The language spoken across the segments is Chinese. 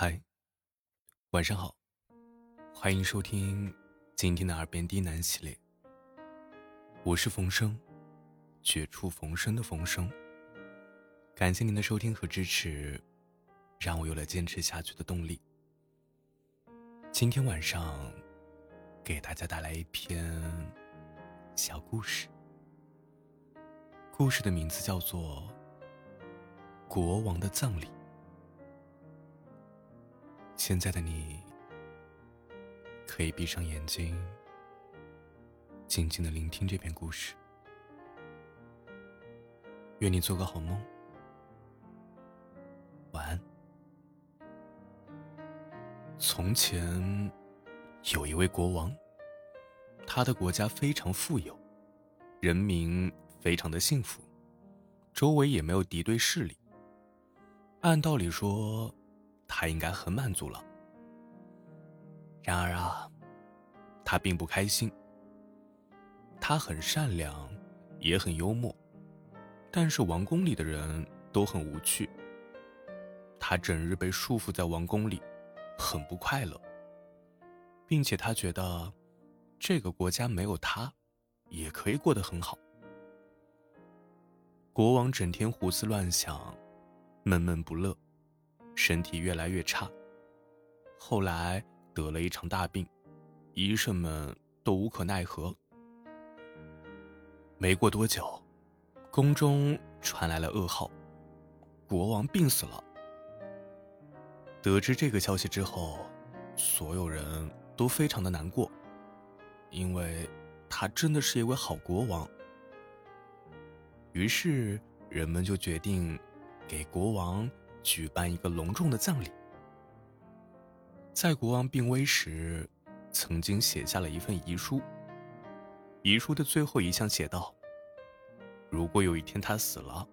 嗨，晚上好，欢迎收听今天的耳边低喃系列。我是冯生，绝处逢生的冯生。感谢您的收听和支持，让我有了坚持下去的动力。今天晚上给大家带来一篇小故事，故事的名字叫做《国王的葬礼》。现在的你，可以闭上眼睛，静静的聆听这篇故事。愿你做个好梦，晚安。从前，有一位国王，他的国家非常富有，人民非常的幸福，周围也没有敌对势力。按道理说，他应该很满足了。然而啊，他并不开心。他很善良，也很幽默，但是王宫里的人都很无趣。他整日被束缚在王宫里，很不快乐，并且他觉得这个国家没有他，也可以过得很好。国王整天胡思乱想，闷闷不乐。身体越来越差，后来得了一场大病，医生们都无可奈何。没过多久，宫中传来了噩耗，国王病死了。得知这个消息之后，所有人都非常的难过，因为他真的是一位好国王。于是人们就决定给国王。举办一个隆重的葬礼。在国王病危时，曾经写下了一份遗书。遗书的最后一项写道：“如果有一天他死了，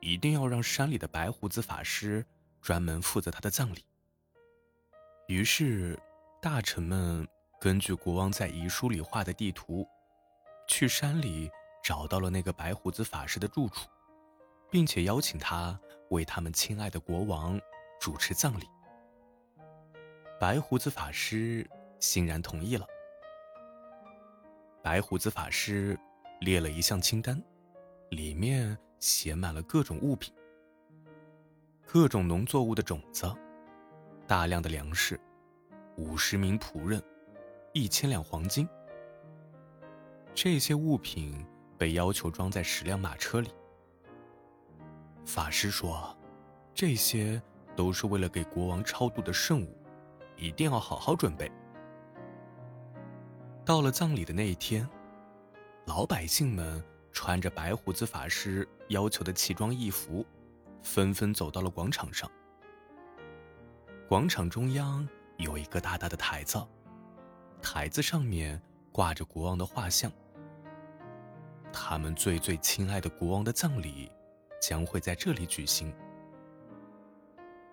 一定要让山里的白胡子法师专门负责他的葬礼。”于是，大臣们根据国王在遗书里画的地图，去山里找到了那个白胡子法师的住处。并且邀请他为他们亲爱的国王主持葬礼。白胡子法师欣然同意了。白胡子法师列了一项清单，里面写满了各种物品：各种农作物的种子、大量的粮食、五十名仆人、一千两黄金。这些物品被要求装在十辆马车里。法师说：“这些都是为了给国王超度的圣物，一定要好好准备。”到了葬礼的那一天，老百姓们穿着白胡子法师要求的奇装异服，纷纷走到了广场上。广场中央有一个大大的台子，台子上面挂着国王的画像。他们最最亲爱的国王的葬礼。将会在这里举行。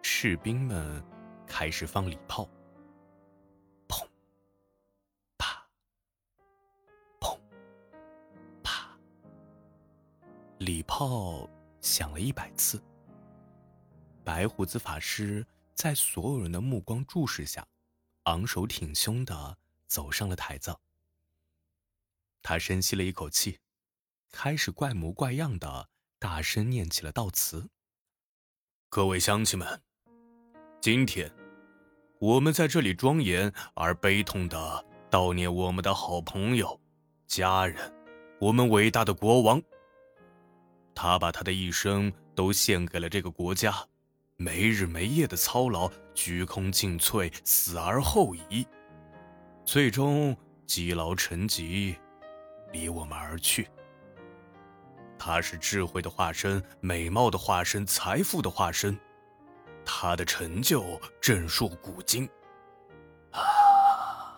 士兵们开始放礼炮，砰，啪，砰，啪。礼炮响了一百次。白胡子法师在所有人的目光注视下，昂首挺胸的走上了台子。他深吸了一口气，开始怪模怪样的。大声念起了悼词。各位乡亲们，今天我们在这里庄严而悲痛的悼念我们的好朋友、家人，我们伟大的国王。他把他的一生都献给了这个国家，没日没夜的操劳，鞠躬尽瘁，死而后已，最终积劳成疾，离我们而去。他是智慧的化身，美貌的化身，财富的化身。他的成就震烁古今。啊，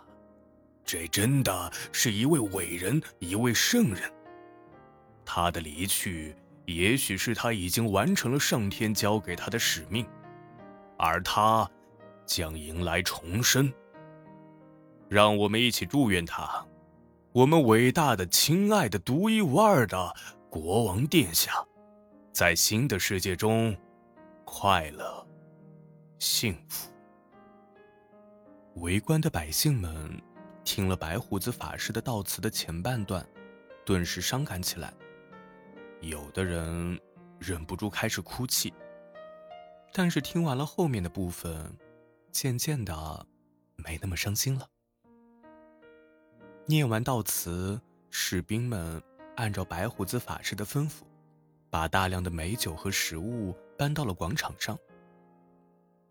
这真的是一位伟人，一位圣人。他的离去，也许是他已经完成了上天交给他的使命，而他将迎来重生。让我们一起祝愿他，我们伟大的、亲爱的、独一无二的。国王殿下，在新的世界中，快乐、幸福。围观的百姓们听了白胡子法师的悼词的前半段，顿时伤感起来。有的人忍不住开始哭泣，但是听完了后面的部分，渐渐的没那么伤心了。念完悼词，士兵们按照白胡子法师的吩咐，把大量的美酒和食物搬到了广场上。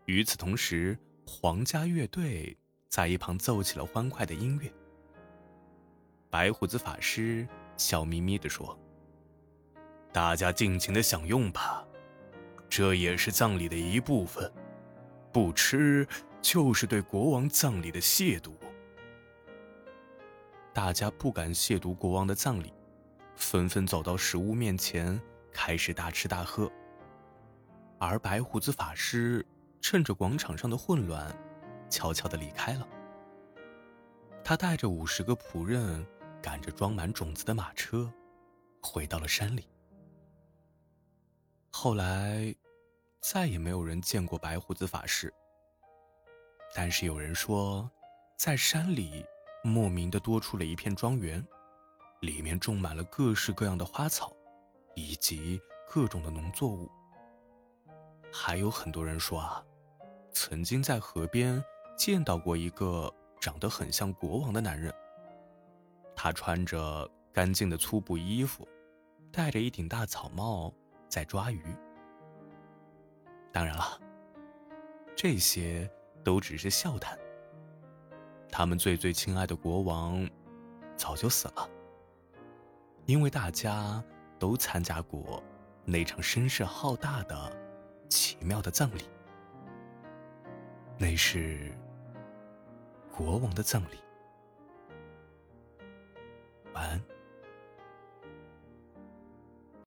与此同时，皇家乐队在一旁奏起了欢快的音乐。白胡子法师笑眯眯地说：“大家尽情的享用吧，这也是葬礼的一部分。不吃就是对国王葬礼的亵渎。”大家不敢亵渎国王的葬礼，纷纷走到食物面前，开始大吃大喝。而白胡子法师。趁着广场上的混乱，悄悄地离开了。他带着五十个仆人，赶着装满种子的马车，回到了山里。后来，再也没有人见过白胡子法师。但是有人说，在山里莫名的多出了一片庄园，里面种满了各式各样的花草，以及各种的农作物。还有很多人说啊。曾经在河边见到过一个长得很像国王的男人。他穿着干净的粗布衣服，戴着一顶大草帽，在抓鱼。当然了，这些都只是笑谈。他们最最亲爱的国王早就死了，因为大家都参加过那场声势浩大的奇妙的葬礼。那是国王的葬礼。晚安。